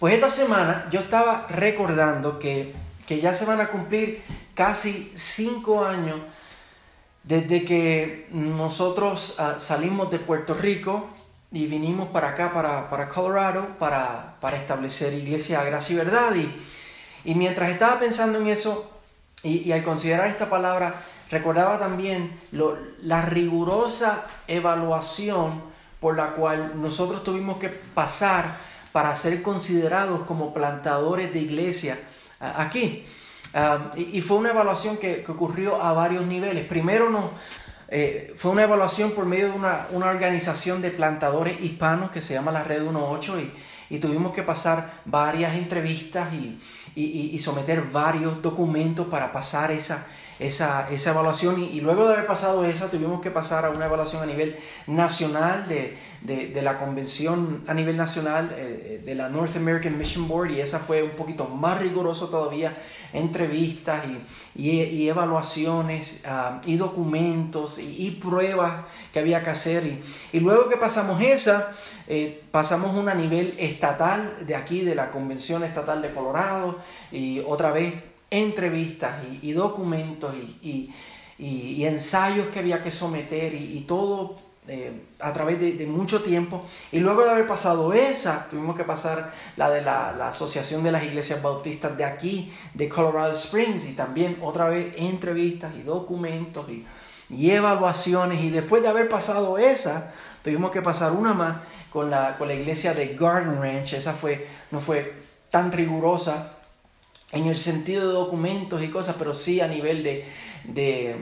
Pues esta semana yo estaba recordando que, ya se van a cumplir casi cinco años desde que nosotros ah, salimos de Puerto Rico y vinimos para acá, para, Colorado, para, establecer Iglesia Gracia y Verdad. Y, mientras estaba pensando en eso y, al considerar esta palabra, recordaba también la rigurosa evaluación por la cual nosotros tuvimos que pasar para ser considerados como plantadores de iglesia aquí. y, fue una evaluación que, ocurrió a varios niveles. Primero eh, fue una evaluación por medio de una, organización de plantadores hispanos que se llama la Red 18 y, y tuvimos que pasar varias entrevistas y, y, someter varios documentos para pasar esa, esa, esa evaluación y, luego de haber pasado esa tuvimos que pasar a una evaluación a nivel nacional de, de, la convención a nivel nacional eh, de la North American Mission Board y esa fue un poquito más riguroso todavía, entrevistas y, y, evaluaciones ah, y documentos y, pruebas que había que hacer. Y, luego que pasamos esa, eh, pasamos una a nivel estatal de aquí, de la Convención Estatal de Colorado y otra vez entrevistas y, documentos y, ensayos que había que someter y, todo eh, a través de, mucho tiempo. Y luego de haber pasado esa, tuvimos que pasar la de la, Asociación de las Iglesias Bautistas de aquí, de Colorado Springs, y también otra vez entrevistas y documentos y, evaluaciones. Y después de haber pasado esa, tuvimos que pasar una más con la, iglesia de Garden Ranch. Esa no fue tan rigurosa en el sentido de documentos y cosas, pero sí a nivel de, de,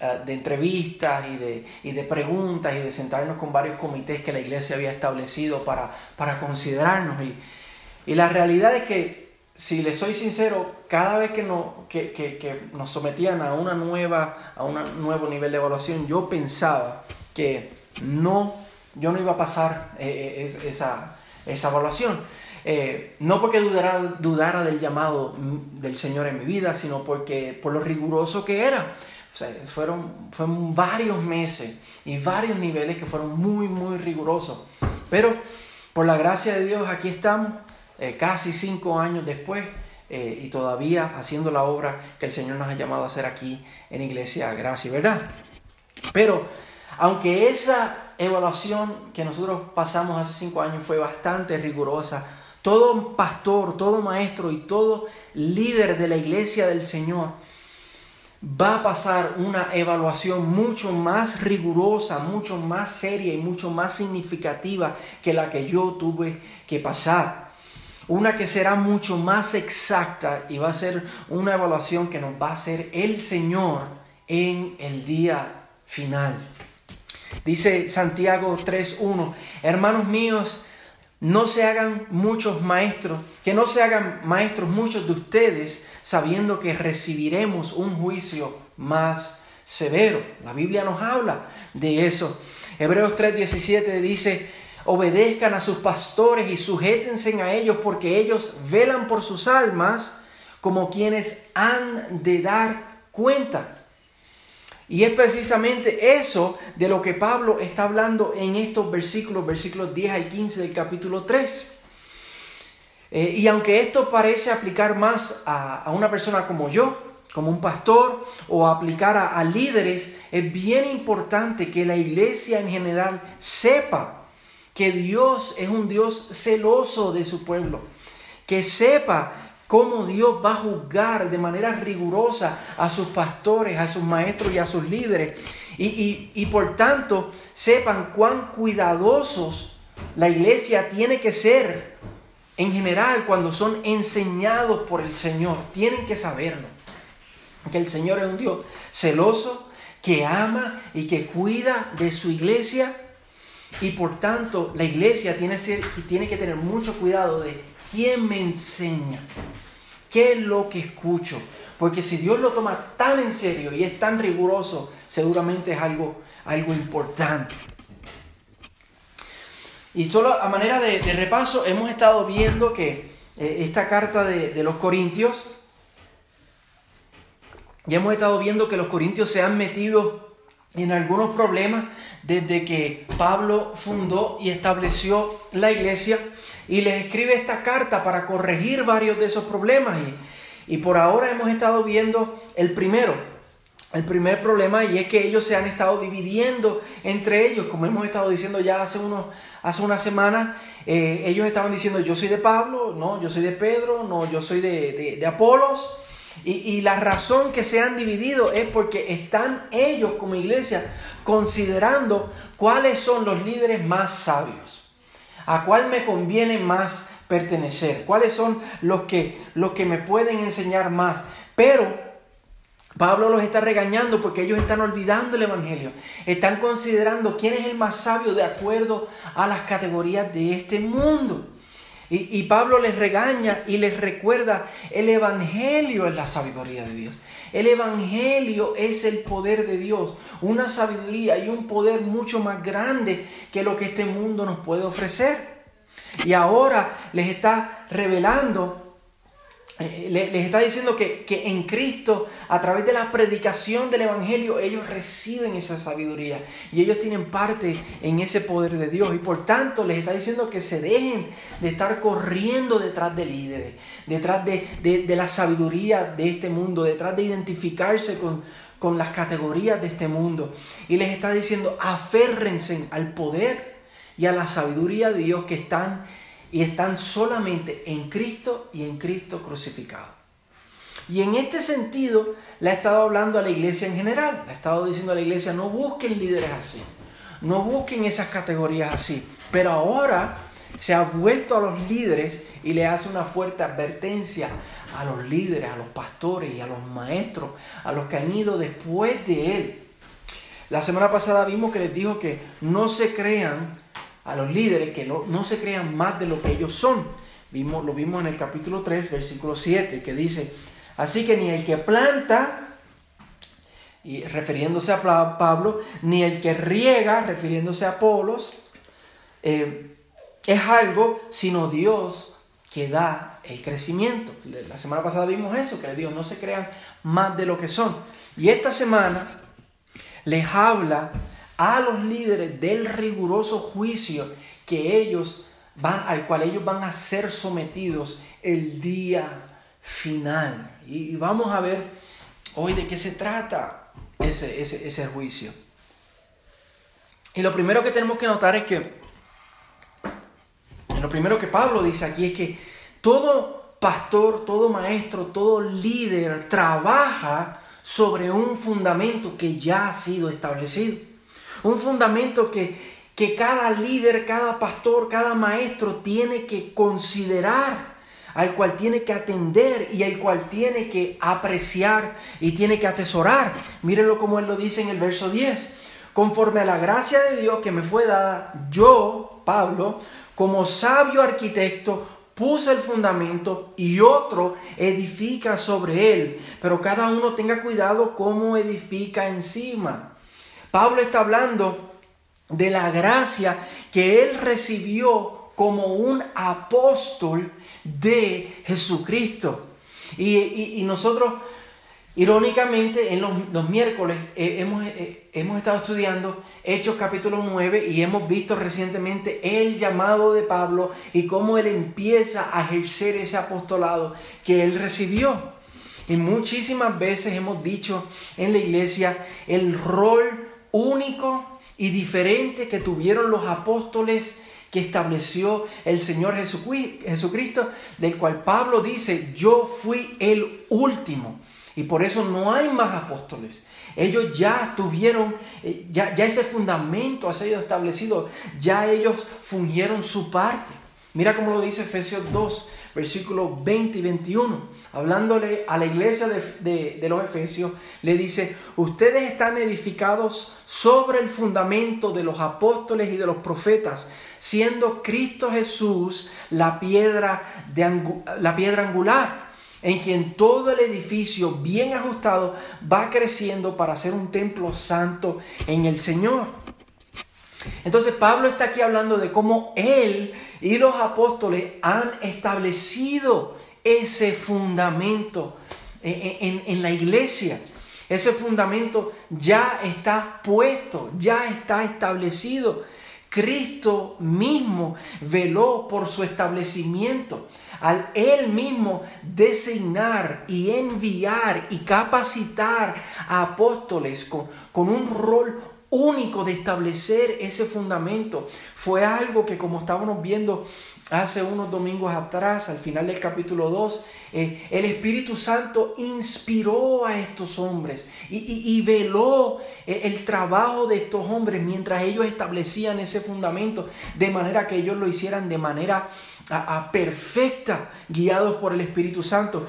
ah, entrevistas y de, y de, preguntas y de sentarnos con varios comités que la iglesia había establecido para, para considerarnos. Y, y, la realidad es que, si les soy sincero, cada vez que, no, que, que, que nos sometían a, una nueva, a un nuevo nivel de evaluación, yo pensaba que no, yo no iba a pasar eh, eh, esa, esa evaluación. Eh, no porque dudara, dudara, del llamado del Señor en mi vida, sino porque por lo riguroso que era. fueron, fueron varios meses y varios niveles que fueron muy, muy rigurosos. Pero por la gracia de Dios aquí estamos, eh, casi cinco años después, eh, y todavía haciendo la obra que el Señor nos ha llamado a hacer aquí en Iglesia Gracia, ¿verdad? Pero aunque esa evaluación que nosotros pasamos hace cinco años fue bastante rigurosa, todo pastor, todo maestro y todo líder de la iglesia del Señor va a pasar una evaluación mucho más rigurosa, mucho más seria y mucho más significativa que la que yo tuve que pasar. Una que será mucho más exacta y va a ser una evaluación que nos va a hacer el Señor en el día final. Dice Santiago 3.1, hermanos míos, no se hagan muchos maestros, que no se hagan maestros muchos de ustedes, sabiendo que recibiremos un juicio más severo. La Biblia nos habla de eso. Hebreos 3:17 dice, obedezcan a sus pastores y sujétense a ellos porque ellos velan por sus almas como quienes han de dar cuenta. Y es precisamente eso de lo que Pablo está hablando en estos versículos, versículos 10 al 15 del capítulo 3. Eh, y aunque esto parece aplicar más a, una persona como yo, como un pastor, o aplicar a, líderes, es bien importante que la iglesia en general sepa que Dios es un Dios celoso de su pueblo, que sepa cómo Dios va a juzgar de manera rigurosa a sus pastores, a sus maestros y a sus líderes. Y, por tanto, sepan cuán cuidadosos la iglesia tiene que ser en general cuando son enseñados por el Señor. Tienen que saberlo. Que el Señor es un Dios celoso, que ama y que cuida de su iglesia. Y por tanto, la iglesia tiene, tiene que tener mucho cuidado de quién me enseña. ¿Qué es lo que escucho? Porque si Dios lo toma tan en serio y es tan riguroso, seguramente es algo, algo importante. Y solo a manera de, repaso, hemos estado viendo que eh, esta carta de, de los Corintios, ya hemos estado viendo que los Corintios se han metido en algunos problemas desde que Pablo fundó y estableció la iglesia y les escribe esta carta para corregir varios de esos problemas. Y, y por ahora hemos estado viendo el primero, el primer problema y es que ellos se han estado dividiendo entre ellos, como hemos estado diciendo ya hace, unos, hace una semana, eh, ellos estaban diciendo yo soy de Pablo, no, yo soy de Pedro, no, yo soy de, de, Apolos. Y, y, la razón que se han dividido es porque están ellos como iglesia considerando cuáles son los líderes más sabios, a cuál me conviene más pertenecer, cuáles son los que, los que me pueden enseñar más. Pero Pablo los está regañando porque ellos están olvidando el Evangelio. Están considerando quién es el más sabio de acuerdo a las categorías de este mundo. Y, Pablo les regaña y les recuerda, el Evangelio es la sabiduría de Dios. El Evangelio es el poder de Dios, una sabiduría y un poder mucho más grande que lo que este mundo nos puede ofrecer. Y ahora les está revelando les está diciendo que, en Cristo, a través de la predicación del Evangelio, ellos reciben esa sabiduría y ellos tienen parte en ese poder de Dios. Y por tanto les está diciendo que se dejen de estar corriendo detrás de líderes, detrás de, la sabiduría de este mundo, detrás de identificarse con, con las categorías de este mundo. Y les está diciendo, aférrense al poder y a la sabiduría de Dios que están y están solamente en Cristo y en Cristo crucificado. Y en este sentido le ha estado hablando a la iglesia en general, le ha estado diciendo a la iglesia, no busquen líderes así, no busquen esas categorías así, pero ahora se ha vuelto a los líderes y le hace una fuerte advertencia a los líderes, a los pastores y a los maestros, a los que han ido después de él. La semana pasada vimos que les dijo que no se crean a los líderes que no, no, se crean más de lo que ellos son. Vimos, lo vimos en el capítulo 3, versículo 7, que dice, así que ni el que planta, y refiriéndose a Pablo, ni el que riega, refiriéndose a Apolos, eh, es algo sino Dios que da el crecimiento. La semana pasada vimos eso, que Dios no se crean más de lo que son. Y esta semana les habla a los líderes del riguroso juicio que ellos van, al cual ellos van a ser sometidos el día final. Y vamos a ver hoy de qué se trata ese, ese, juicio. Y lo primero que tenemos que notar es que, lo primero que Pablo dice aquí es que todo pastor, todo maestro, todo líder trabaja sobre un fundamento que ya ha sido establecido. Un fundamento que, que cada líder, cada pastor, cada maestro tiene que considerar, al cual tiene que atender y al cual tiene que apreciar y tiene que atesorar. Mírenlo como él lo dice en el verso 10. Conforme a la gracia de Dios que me fue dada, yo, Pablo, como sabio arquitecto, puse el fundamento y otro edifica sobre él. Pero cada uno tenga cuidado cómo edifica encima. Pablo está hablando de la gracia que él recibió como un apóstol de Jesucristo. Y, nosotros, irónicamente, en los, miércoles eh, hemos, eh, hemos estado estudiando Hechos capítulo 9 y hemos visto recientemente el llamado de Pablo y cómo él empieza a ejercer ese apostolado que él recibió. Y muchísimas veces hemos dicho en la iglesia el rol único y diferente que tuvieron los apóstoles que estableció el Señor Jesucristo, del cual Pablo dice, yo fui el último. Y por eso no hay más apóstoles. Ellos ya tuvieron, eh, ya, ya ese fundamento ha sido establecido, ya ellos fungieron su parte. Mira cómo lo dice Efesios 2, versículos 20 y 21 hablándole a la iglesia de, los Efesios, le dice, ustedes están edificados sobre el fundamento de los apóstoles y de los profetas, siendo Cristo Jesús la piedra, de la piedra angular, en quien todo el edificio bien ajustado va creciendo para ser un templo santo en el Señor. Entonces Pablo está aquí hablando de cómo él y los apóstoles han establecido ese fundamento en, la iglesia. Ese fundamento ya está puesto, ya está establecido. Cristo mismo veló por su establecimiento al Él mismo designar y enviar y capacitar a apóstoles con, con un rol único de establecer ese fundamento. Fue algo que como estábamos viendo hace unos domingos atrás, al final del capítulo 2, eh, el Espíritu Santo inspiró a estos hombres y, veló eh, el trabajo de estos hombres mientras ellos establecían ese fundamento, de manera que ellos lo hicieran de manera perfecta, guiados por el Espíritu Santo.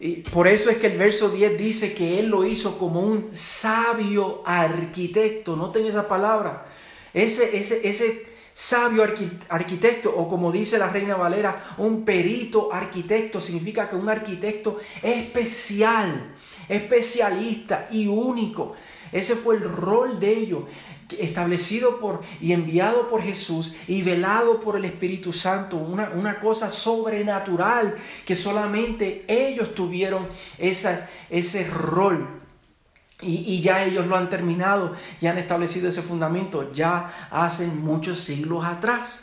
Y por eso es que el verso 10 dice que Él lo hizo como un sabio arquitecto. Noten esa palabra. Ese, ese, ese sabio arquitecto, o como dice la Reina Valera, un perito arquitecto, significa que un arquitecto especial, especialista y único. Ese fue el rol de ellos establecido por y enviado por Jesús y velado por el Espíritu Santo, una, una cosa sobrenatural que solamente ellos tuvieron esa, ese rol. Y, y, ya ellos lo han terminado y han establecido ese fundamento ya hace muchos siglos atrás.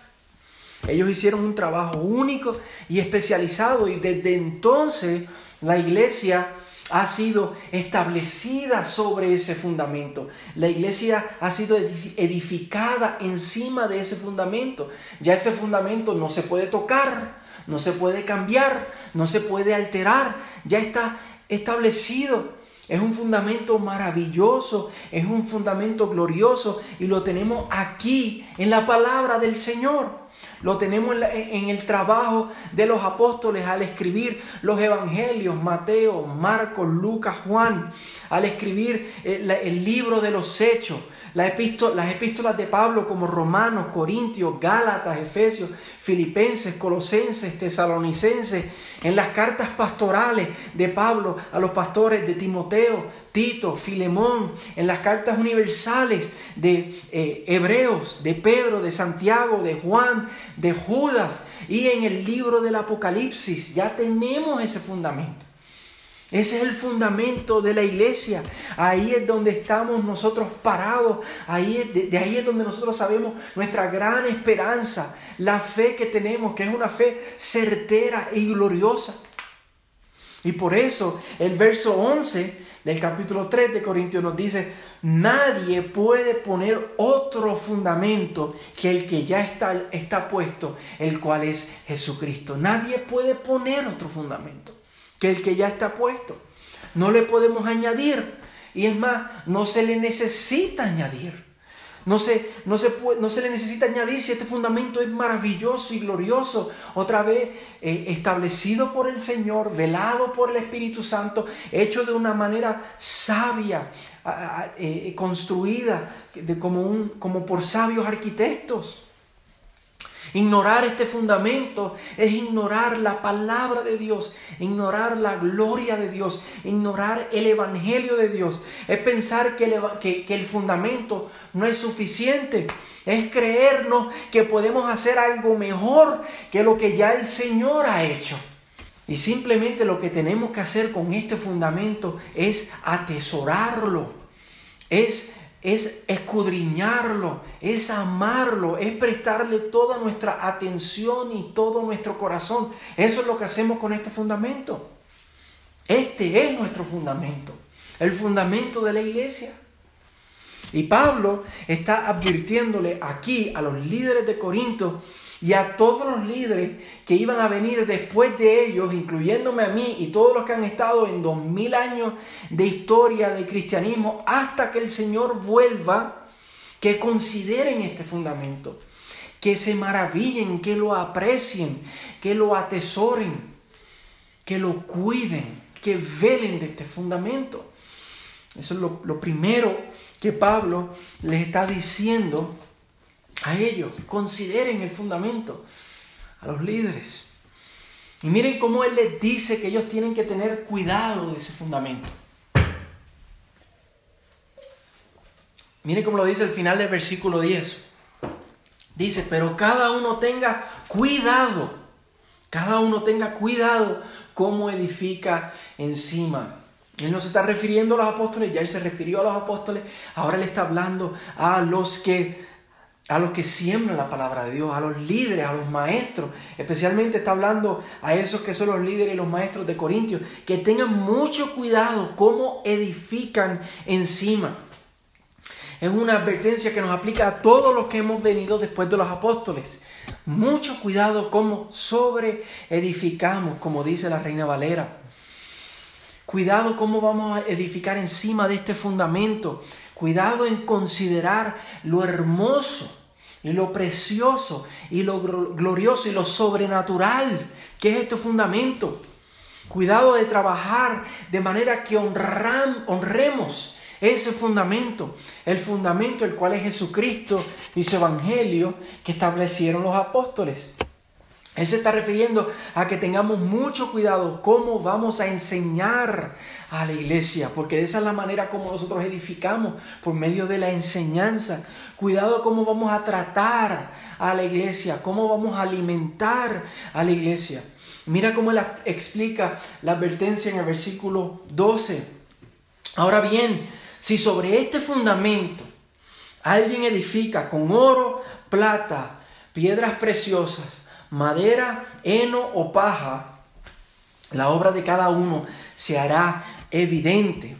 Ellos hicieron un trabajo único y especializado y desde entonces la iglesia ha sido establecida sobre ese fundamento. La iglesia ha sido edificada encima de ese fundamento. Ya ese fundamento no se puede tocar, no se puede cambiar, no se puede alterar. Ya está establecido. Es un fundamento maravilloso, es un fundamento glorioso y lo tenemos aquí en la palabra del Señor. Lo tenemos en, el trabajo de los apóstoles al escribir los evangelios, Mateo, Marcos, Lucas, Juan, al escribir el, eh, el libro de los hechos, las epístolas de Pablo como Romanos, Corintios, Gálatas, Efesios, Filipenses, Colosenses, Tesalonicenses, en las cartas pastorales de Pablo a los pastores de Timoteo, Tito, Filemón, en las cartas universales de eh, Hebreos, de Pedro, de Santiago, de Juan, de Judas y en el libro del Apocalipsis. Ya tenemos ese fundamento. Ese es el fundamento de la iglesia. Ahí es donde estamos nosotros parados. Ahí es, de, ahí es donde nosotros sabemos nuestra gran esperanza, la fe que tenemos, que es una fe certera y gloriosa. Y por eso el verso 11 del capítulo 3 de Corintios nos dice, nadie puede poner otro fundamento que el que ya está, está puesto, el cual es Jesucristo. Nadie puede poner otro fundamento que el que ya está puesto. No le podemos añadir. Y es más, no se le necesita añadir. No se, no, se no se le necesita añadir si este fundamento es maravilloso y glorioso, otra vez eh, establecido por el Señor, velado por el Espíritu Santo, hecho de una manera sabia, eh, construida de, como, un, como por sabios arquitectos. Ignorar este fundamento es ignorar la palabra de Dios, ignorar la gloria de Dios, ignorar el Evangelio de Dios. Es pensar que el, fundamento no es suficiente. Es creernos que podemos hacer algo mejor que lo que ya el Señor ha hecho. Y simplemente lo que tenemos que hacer con este fundamento es atesorarlo, es es escudriñarlo, es amarlo, es prestarle toda nuestra atención y todo nuestro corazón. Eso es lo que hacemos con este fundamento. Este es nuestro fundamento, el fundamento de la iglesia. Y Pablo está advirtiéndole aquí a los líderes de Corinto y a todos los líderes que iban a venir después de ellos, incluyéndome a mí y todos los que han estado en dos mil años de historia de cristianismo, hasta que el Señor vuelva, que consideren este fundamento, que se maravillen, que lo aprecien, que lo atesoren, que lo cuiden, que velen de este fundamento. Eso es lo, lo primero que Pablo les está diciendo a ellos, consideren el fundamento, a los líderes. Y miren cómo Él les dice que ellos tienen que tener cuidado de ese fundamento. Miren cómo lo dice el final del versículo 10. Dice, pero cada uno tenga cuidado, cada uno tenga cuidado cómo edifica encima. Él no se está refiriendo a los apóstoles, ya él se refirió a los apóstoles, ahora él está hablando a los que a los que siembran la palabra de Dios, a los líderes, a los maestros. Especialmente está hablando a esos que son los líderes y los maestros de Corintios, que tengan mucho cuidado cómo edifican encima. Es una advertencia que nos aplica a todos los que hemos venido después de los apóstoles. Mucho cuidado cómo sobre edificamos, como dice la reina Valera. Cuidado cómo vamos a edificar encima de este fundamento. Cuidado en considerar lo hermoso y lo precioso y lo glorioso y lo sobrenatural que es este fundamento. Cuidado de trabajar de manera que honremos ese fundamento, el fundamento el cual es Jesucristo y su evangelio que establecieron los apóstoles. Él se está refiriendo a que tengamos mucho cuidado cómo vamos a enseñar a la iglesia, porque esa es la manera como nosotros edificamos, por medio de la enseñanza. Cuidado cómo vamos a tratar a la iglesia, cómo vamos a alimentar a la iglesia. Mira cómo él explica la advertencia en el versículo 12. Ahora bien, si sobre este fundamento alguien edifica con oro, plata, piedras preciosas, madera, heno o paja, la obra de cada uno se hará evidente.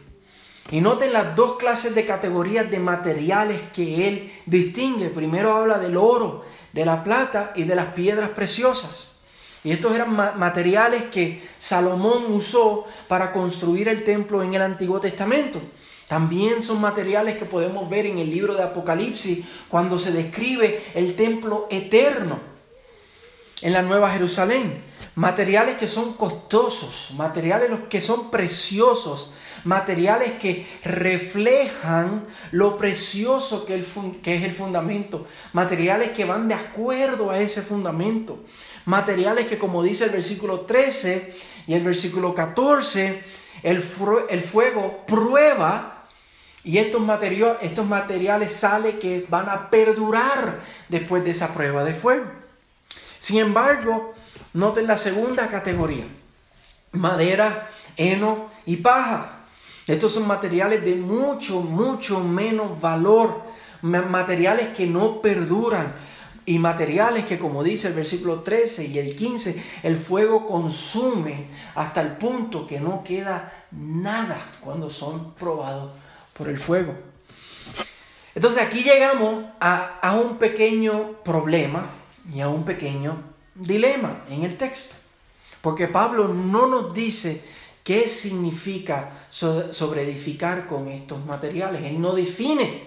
Y noten las dos clases de categorías de materiales que él distingue. Primero habla del oro, de la plata y de las piedras preciosas. Y estos eran materiales que Salomón usó para construir el templo en el Antiguo Testamento. También son materiales que podemos ver en el libro de Apocalipsis cuando se describe el templo eterno en la Nueva Jerusalén. Materiales que son costosos, materiales que son preciosos, materiales que reflejan lo precioso que, que, es el fundamento, materiales que van de acuerdo a ese fundamento, materiales que como dice el versículo 13 y el versículo 14, el, el fuego prueba y estos, materiales, estos materiales sale que van a perdurar después de esa prueba de fuego. Sin embargo, noten la segunda categoría, madera, heno y paja. Estos son materiales de mucho, mucho menos valor, materiales que no perduran y materiales que, como dice el versículo 13 y el 15, el fuego consume hasta el punto que no queda nada cuando son probados por el fuego. Entonces aquí llegamos a, un pequeño problema y a un pequeño dilema en el texto. Porque Pablo no nos dice qué significa sobreedificar con estos materiales. Él no define.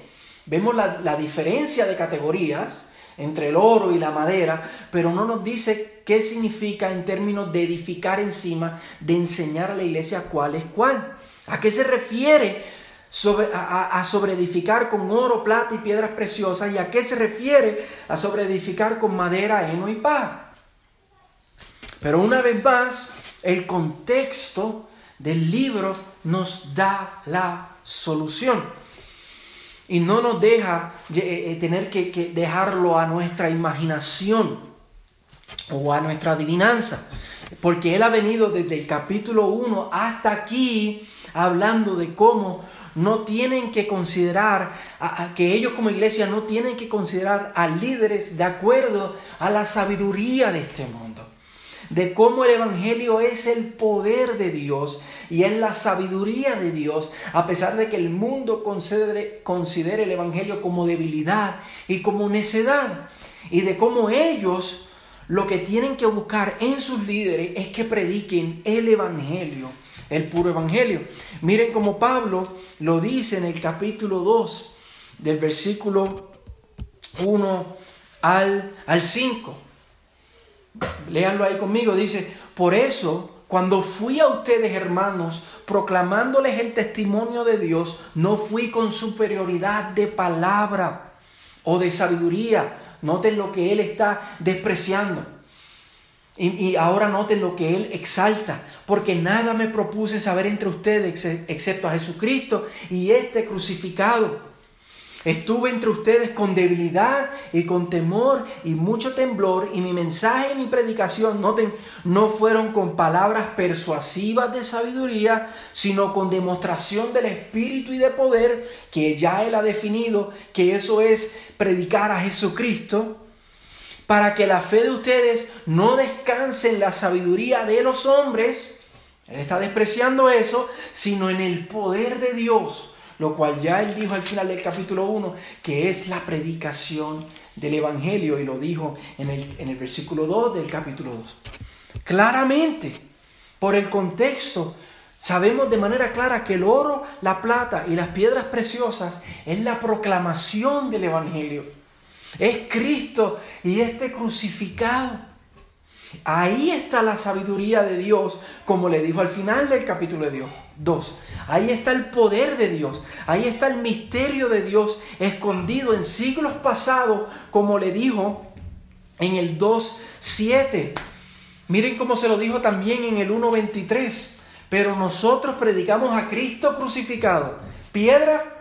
Vemos la, diferencia de categorías entre el oro y la madera, pero no nos dice qué significa en términos de edificar encima, de enseñar a la iglesia cuál es cuál. ¿A qué se refiere sobre, a, a sobreedificar con oro, plata y piedras preciosas. ¿Y a qué se refiere a sobreedificar con madera, heno y paja? Pero una vez más, el contexto del libro nos da la solución. Y no nos deja eh, eh, tener que, dejarlo a nuestra imaginación o a nuestra adivinanza. Porque Él ha venido desde el capítulo 1 hasta aquí hablando de cómo no tienen que considerar, a, que ellos como iglesia no tienen que considerar a líderes de acuerdo a la sabiduría de este mundo. De cómo el Evangelio es el poder de Dios y es la sabiduría de Dios, a pesar de que el mundo considere, considere el Evangelio como debilidad y como necedad. Y de cómo ellos lo que tienen que buscar en sus líderes es que prediquen el Evangelio el puro evangelio. Miren como Pablo lo dice en el capítulo 2, del versículo 1 al, al 5. Léanlo ahí conmigo, dice, por eso, cuando fui a ustedes, hermanos, proclamándoles el testimonio de Dios, no fui con superioridad de palabra o de sabiduría. Noten lo que él está despreciando y, ahora noten lo que Él exalta, porque nada me propuse saber entre ustedes excepto a Jesucristo y este crucificado. Estuve entre ustedes con debilidad y con temor y mucho temblor y mi mensaje y mi predicación, noten, no fueron con palabras persuasivas de sabiduría, sino con demostración del Espíritu y de poder, que ya Él ha definido que eso es predicar a Jesucristo, para que la fe de ustedes no descanse en la sabiduría de los hombres, Él está despreciando eso, sino en el poder de Dios lo cual ya él dijo al final del capítulo 1, que es la predicación del Evangelio, y lo dijo en el, en el versículo 2 del capítulo 2. Claramente, por el contexto, sabemos de manera clara que el oro, la plata y las piedras preciosas es la proclamación del Evangelio. Es Cristo y este crucificado. Ahí está la sabiduría de Dios, como le dijo al final del capítulo de Dios. 2. Ahí está el poder de Dios, ahí está el misterio de Dios escondido en siglos pasados, como le dijo en el 2.7. Miren cómo se lo dijo también en el 1.23. Pero nosotros predicamos a Cristo crucificado, piedra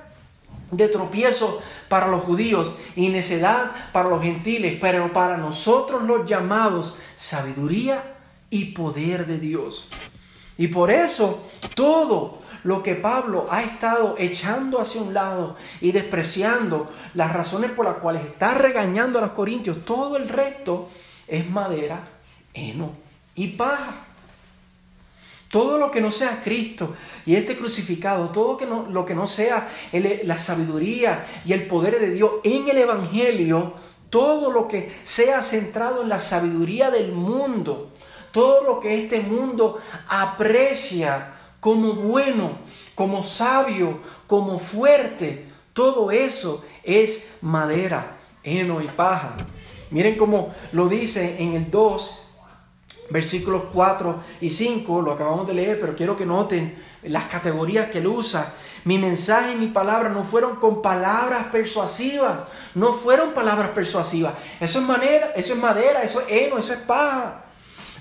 de tropiezo para los judíos y necedad para los gentiles, pero para nosotros los llamados, sabiduría y poder de Dios. Y por eso todo lo que Pablo ha estado echando hacia un lado y despreciando, las razones por las cuales está regañando a los corintios, todo el resto es madera, heno y paja. Todo lo que no sea Cristo y este crucificado, todo que no, lo que no sea la sabiduría y el poder de Dios en el Evangelio, todo lo que sea centrado en la sabiduría del mundo, todo lo que este mundo aprecia como bueno, como sabio, como fuerte, todo eso es madera, heno y paja. Miren cómo lo dice en el 2, versículos 4 y 5, lo acabamos de leer, pero quiero que noten las categorías que él usa. Mi mensaje y mi palabra no fueron con palabras persuasivas, no fueron palabras persuasivas. Eso es, manera, eso es madera, eso es heno, eso es paja.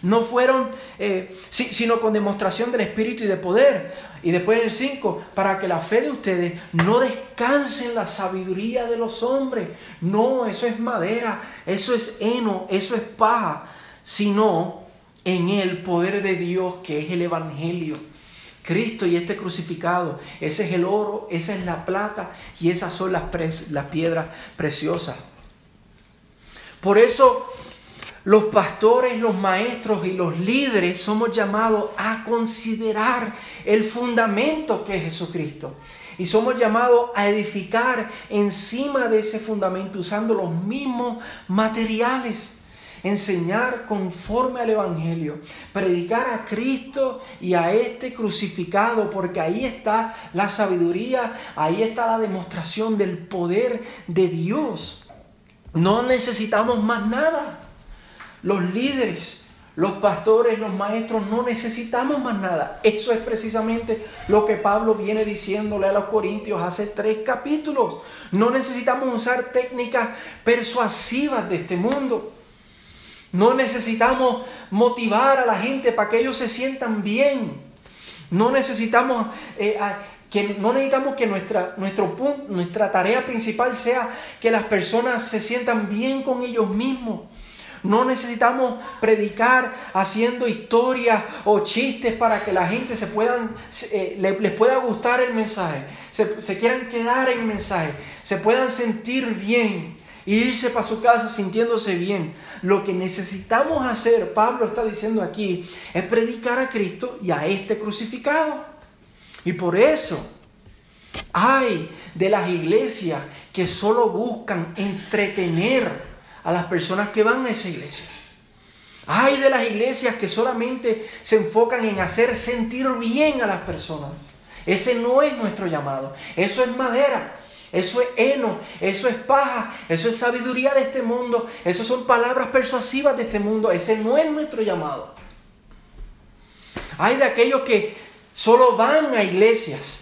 No fueron, eh, sino con demostración del Espíritu y de poder. Y después en el 5, para que la fe de ustedes no descanse en la sabiduría de los hombres. No, eso es madera, eso es heno, eso es paja, sino en el poder de Dios que es el Evangelio. Cristo y este crucificado, ese es el oro, esa es la plata y esas son las, piedras preciosas. Por eso los pastores, los maestros y los líderes somos llamados a considerar el fundamento que es Jesucristo. Y somos llamados a edificar encima de ese fundamento usando los mismos materiales. Enseñar conforme al Evangelio. Predicar a Cristo y a este crucificado. Porque ahí está la sabiduría. Ahí está la demostración del poder de Dios. No necesitamos más nada. Los líderes, los pastores, los maestros, no necesitamos más nada. Eso es precisamente lo que Pablo viene diciéndole a los corintios hace tres capítulos. No necesitamos usar técnicas persuasivas de este mundo. No necesitamos motivar a la gente para que ellos se sientan bien. No necesitamos eh, que no necesitamos que nuestra, nuestro nuestra tarea principal sea que las personas se sientan bien con ellos mismos. No necesitamos predicar haciendo historias o chistes para que la gente se puedan, eh, les pueda gustar el mensaje, se, se, quieran quedar en el mensaje, se puedan sentir bien irse para su casa sintiéndose bien. Lo que necesitamos hacer, Pablo está diciendo aquí, es predicar a Cristo y a este crucificado. Y por eso hay de las iglesias que solo buscan entretener a las personas que van a esa iglesia. Hay de las iglesias que solamente se enfocan en hacer sentir bien a las personas. Ese no es nuestro llamado. Eso es madera. Eso es heno, eso es paja, eso es sabiduría de este mundo, eso son palabras persuasivas de este mundo, ese no es nuestro llamado. Hay de aquellos que solo van a iglesias,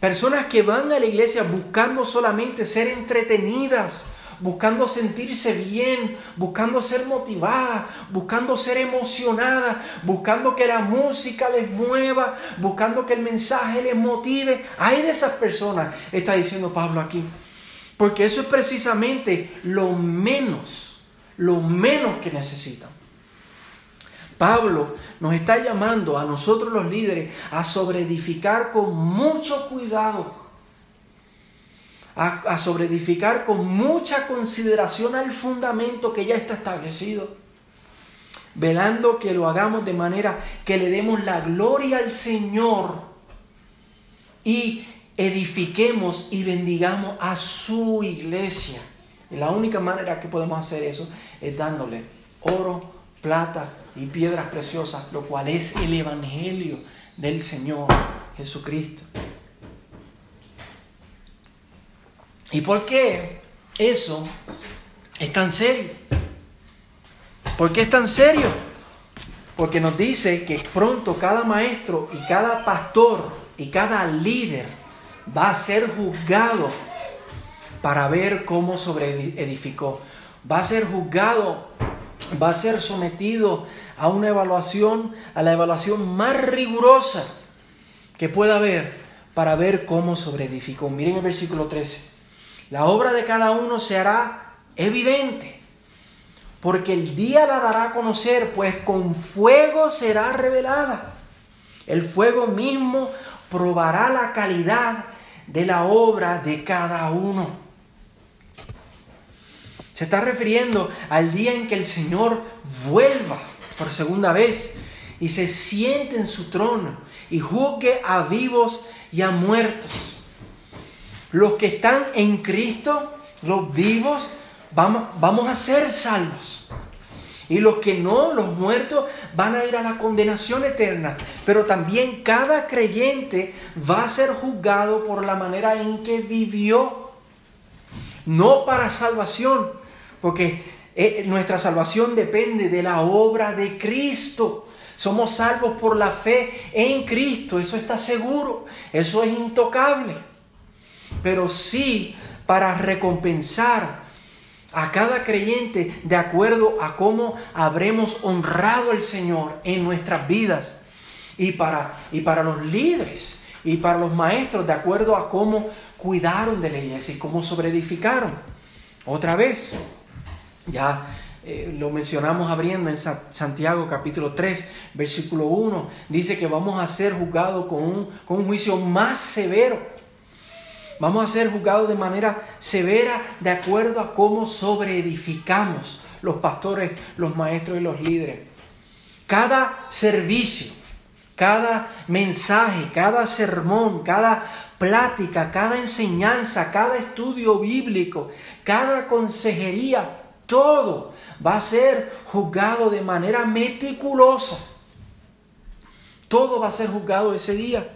personas que van a la iglesia buscando solamente ser entretenidas, buscando sentirse bien, buscando ser motivada, buscando ser emocionada, buscando que la música les mueva, buscando que el mensaje les motive. Hay de esas personas, está diciendo Pablo aquí. Porque eso es precisamente lo menos, lo menos que necesitan. Pablo nos está llamando a nosotros los líderes a sobreedificar con mucho cuidado, a, sobreedificar con mucha consideración al fundamento que ya está establecido, velando que lo hagamos de manera que le demos la gloria al Señor y edifiquemos y bendigamos a su iglesia. Y la única manera que podemos hacer eso es dándole oro, plata y piedras preciosas, lo cual es el Evangelio del Señor Jesucristo. ¿Y por qué eso es tan serio? ¿Por qué es tan serio? Porque nos dice que pronto cada maestro y cada pastor y cada líder va a ser juzgado para ver cómo sobreedificó. Va a ser juzgado, va a ser sometido a una evaluación, a la evaluación más rigurosa que pueda haber para ver cómo sobreedificó. Miren el versículo 13. La obra de cada uno se hará evidente, porque el día la dará a conocer, pues con fuego será revelada. El fuego mismo probará la calidad de la obra de cada uno. Se está refiriendo al día en que el Señor vuelva por segunda vez y se siente en su trono y juzgue a vivos y a muertos. Los que están en Cristo, los vivos, vamos, vamos a ser salvos. Y los que no, los muertos, van a ir a la condenación eterna. Pero también cada creyente va a ser juzgado por la manera en que vivió. No para salvación, porque eh, nuestra salvación depende de la obra de Cristo. Somos salvos por la fe en Cristo, eso está seguro, eso es intocable. Pero sí para recompensar a cada creyente de acuerdo a cómo habremos honrado al Señor en nuestras vidas y para, y para los líderes y para los maestros de acuerdo a cómo cuidaron de la iglesia y cómo sobreedificaron. Otra vez, ya eh, lo mencionamos abriendo en Santiago capítulo 3, versículo 1, dice que vamos a ser juzgados con un, con un juicio más severo Vamos a ser juzgados de manera severa de acuerdo a cómo sobreedificamos los pastores, los maestros y los líderes. Cada servicio, cada mensaje, cada sermón, cada plática, cada enseñanza, cada estudio bíblico, cada consejería, todo va a ser juzgado de manera meticulosa. Todo va a ser juzgado ese día.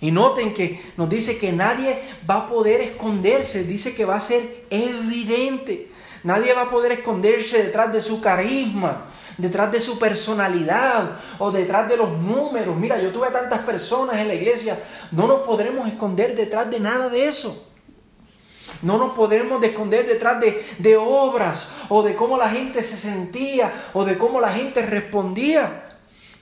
Y noten que nos dice que nadie va a poder esconderse, dice que va a ser evidente. Nadie va a poder esconderse detrás de su carisma, detrás de su personalidad o detrás de los números. Mira, yo tuve tantas personas en la iglesia, no nos podremos esconder detrás de nada de eso. No nos podremos esconder detrás de, de obras o de cómo la gente se sentía o de cómo la gente respondía.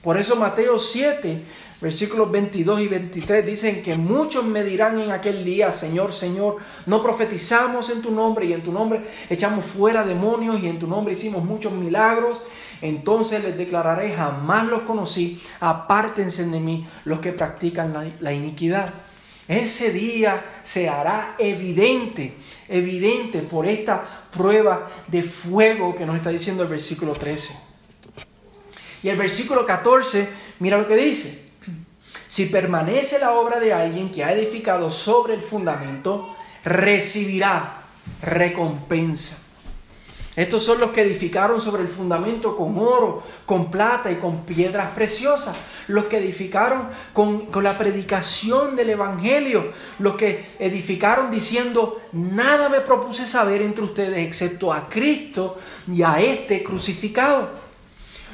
Por eso Mateo 7 Versículos 22 y 23 dicen que muchos me dirán en aquel día, Señor, Señor, no profetizamos en tu nombre y en tu nombre echamos fuera demonios y en tu nombre hicimos muchos milagros. Entonces les declararé, jamás los conocí, apártense de mí los que practican la, la iniquidad. Ese día se hará evidente, evidente por esta prueba de fuego que nos está diciendo el versículo 13. Y el versículo 14, mira lo que dice. Si permanece la obra de alguien que ha edificado sobre el fundamento, recibirá recompensa. Estos son los que edificaron sobre el fundamento con oro, con plata y con piedras preciosas. Los que edificaron con, con, la predicación del Evangelio. Los que edificaron diciendo, nada me propuse saber entre ustedes excepto a Cristo y a este crucificado.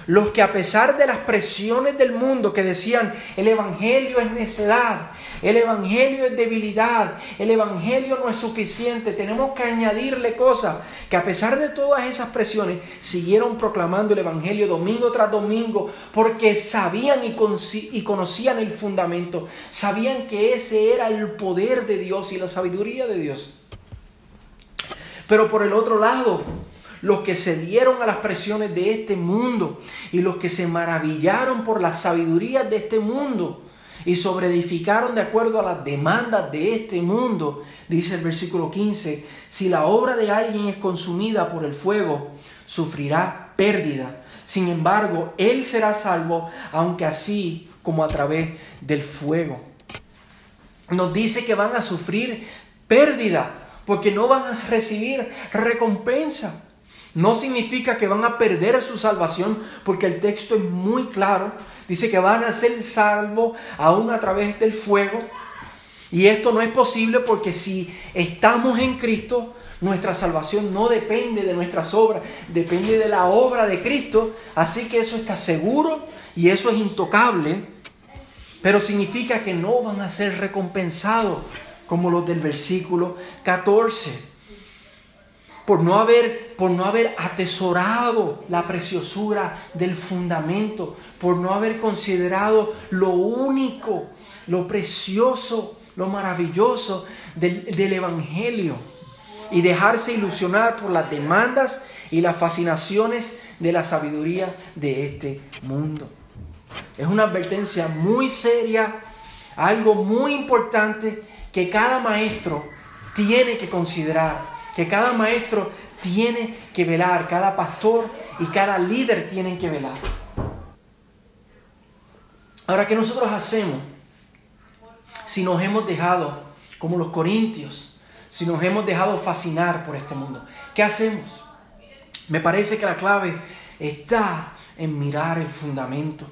Los que a pesar de las presiones del mundo que decían el Evangelio es necedad, el Evangelio es debilidad, el Evangelio no es suficiente, tenemos que añadirle cosas, que a pesar de todas esas presiones siguieron proclamando el Evangelio domingo tras domingo porque sabían y, conocían el fundamento, sabían que ese era el poder de Dios y la sabiduría de Dios. Pero por el otro lado, los que se dieron a las presiones de este mundo y los que se maravillaron por las sabidurías de este mundo y sobreedificaron de acuerdo a las demandas de este mundo, dice el versículo 15, si la obra de alguien es consumida por el fuego, sufrirá pérdida. Sin embargo, él será salvo, aunque así como a través del fuego. Nos dice que van a sufrir pérdida, porque no van a recibir recompensa. No significa que van a perder su salvación, porque el texto es muy claro. Dice que van a ser salvos aún a través del fuego. Y esto no es posible porque si estamos en Cristo, nuestra salvación no depende de nuestras obras, depende de la obra de Cristo. Así que eso está seguro y eso es intocable. Pero significa que no van a ser recompensados como los del versículo 14 por no haber, por no haber atesorado la preciosura del fundamento, por no haber considerado lo único, lo precioso, lo maravilloso del, del Evangelio y dejarse ilusionar por las demandas y las fascinaciones de la sabiduría de este mundo. Es una advertencia muy seria, algo muy importante que cada maestro tiene que considerar que cada maestro tiene que velar, cada pastor y cada líder tienen que velar. Ahora, ¿qué nosotros hacemos si nos hemos dejado, como los corintios, si nos hemos dejado fascinar por este mundo? ¿Qué hacemos? Me parece que la clave está en mirar el fundamento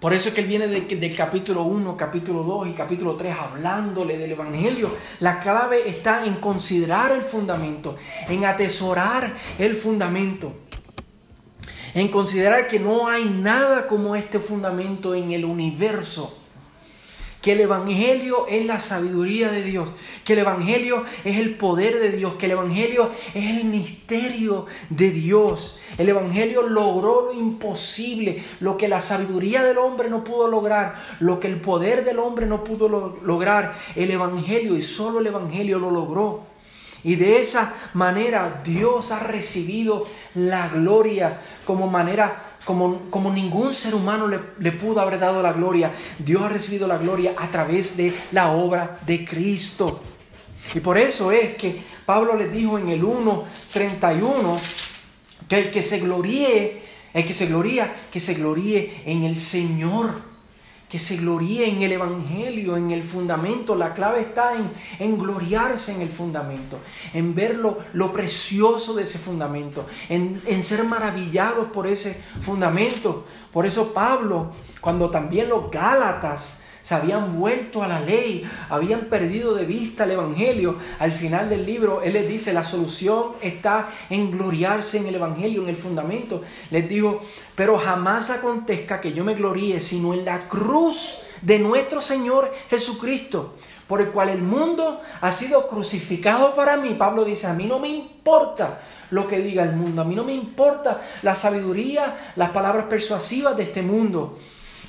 por eso es que él viene del capítulo 1, capítulo 2 y capítulo 3 hablándole del Evangelio. La clave está en considerar el fundamento, en atesorar el fundamento, en considerar que no hay nada como este fundamento en el universo que el Evangelio es la sabiduría de Dios, que el Evangelio es el poder de Dios, que el Evangelio es el misterio de Dios. El Evangelio logró lo imposible, lo que la sabiduría del hombre no pudo lograr, lo que el poder del hombre no pudo lograr. El Evangelio y solo el Evangelio lo logró. Y de esa manera Dios ha recibido la gloria como manera como, ningún ser humano le, le, pudo haber dado la gloria, Dios ha recibido la gloria a través de la obra de Cristo. Y por eso es que Pablo les dijo en el 1.31 que el que se gloríe, el que se gloría, que se gloríe en el Señor que se gloríe en el Evangelio, en el fundamento. La clave está en, gloriarse en el fundamento, en ver lo, precioso de ese fundamento, en, en ser maravillados por ese fundamento. Por eso Pablo, cuando también los Gálatas, se habían vuelto a la ley, habían perdido de vista el Evangelio. Al final del libro, Él les dice, la solución está en gloriarse en el Evangelio, en el fundamento. Les digo, pero jamás acontezca que yo me gloríe, sino en la cruz de nuestro Señor Jesucristo, por el cual el mundo ha sido crucificado para mí. Pablo dice, a mí no me importa lo que diga el mundo, a mí no me importa la sabiduría, las palabras persuasivas de este mundo.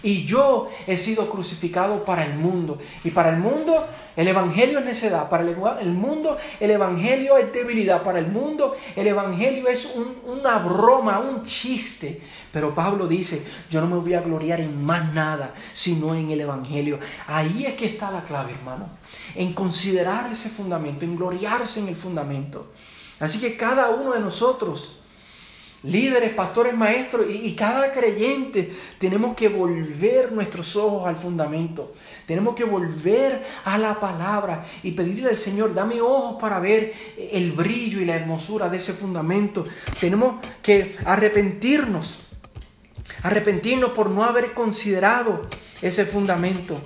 Y yo he sido crucificado para el mundo. Y para el mundo el Evangelio es necedad. Para el, mundo el Evangelio es debilidad. Para el mundo el Evangelio es una broma, un chiste. Pero Pablo dice, yo no me voy a gloriar en más nada, sino en el Evangelio. Ahí es que está la clave, hermano. En considerar ese fundamento, en gloriarse en el fundamento. Así que cada uno de nosotros líderes, pastores, maestros y, cada creyente tenemos que volver nuestros ojos al fundamento. Tenemos que volver a la palabra y pedirle al Señor, dame ojos para ver el brillo y la hermosura de ese fundamento. Tenemos que arrepentirnos, arrepentirnos por no haber considerado ese fundamento.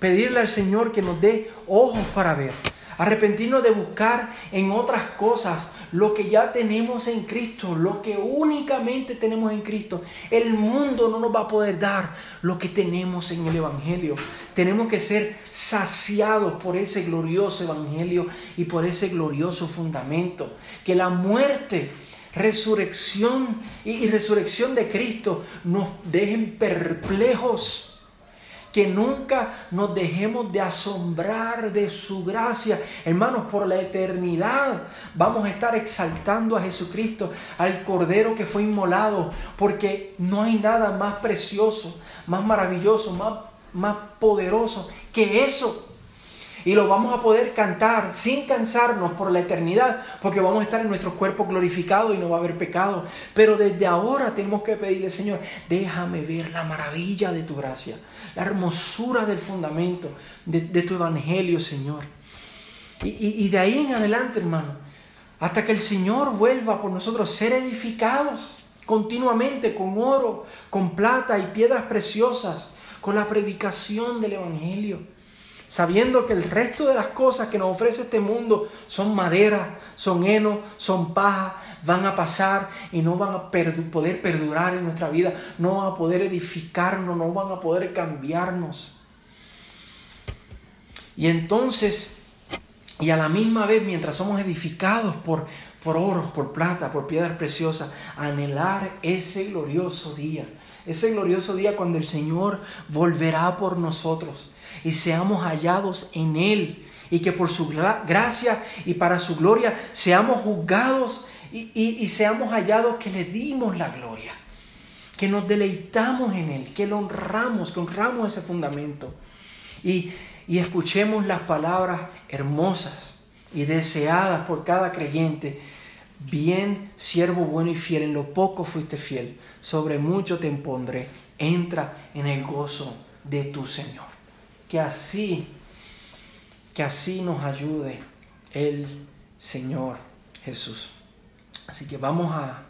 Pedirle al Señor que nos dé ojos para ver. Arrepentirnos de buscar en otras cosas lo que ya tenemos en Cristo, lo que únicamente tenemos en Cristo. El mundo no nos va a poder dar lo que tenemos en el Evangelio. Tenemos que ser saciados por ese glorioso Evangelio y por ese glorioso fundamento. Que la muerte, resurrección y, resurrección de Cristo nos dejen perplejos que nunca nos dejemos de asombrar de su gracia. Hermanos, por la eternidad vamos a estar exaltando a Jesucristo, al Cordero que fue inmolado, porque no hay nada más precioso, más maravilloso, más, más poderoso que eso. Y lo vamos a poder cantar sin cansarnos por la eternidad, porque vamos a estar en nuestro cuerpo glorificado y no va a haber pecado. Pero desde ahora tenemos que pedirle, Señor, déjame ver la maravilla de tu gracia, la hermosura del fundamento de, tu evangelio, Señor. Y, y de ahí en adelante, hermano, hasta que el Señor vuelva por nosotros, ser edificados continuamente con oro, con plata y piedras preciosas, con la predicación del Evangelio sabiendo que el resto de las cosas que nos ofrece este mundo son madera, son heno, son paja, van a pasar y no van a poder perdurar en nuestra vida, no van a poder edificarnos, no van a poder cambiarnos. Y entonces, y a la misma vez, mientras somos edificados por, por oro, por plata, por piedras preciosas, anhelar ese glorioso día, ese glorioso día cuando el Señor volverá por nosotros y seamos hallados en Él y que por su gracia y para su gloria seamos juzgados y, seamos hallados que le dimos la gloria, que nos deleitamos en Él, que lo honramos, que honramos ese fundamento y, y escuchemos las palabras hermosas y deseadas por cada creyente. Bien, siervo bueno y fiel, en lo poco fuiste fiel, sobre mucho te impondré. Entra en el gozo de tu Señor que así, que así nos ayude el Señor Jesús. Así que vamos a,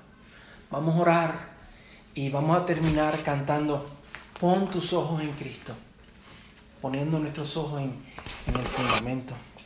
vamos a orar y vamos a terminar cantando, pon tus ojos en Cristo, poniendo nuestros ojos en, en el fundamento.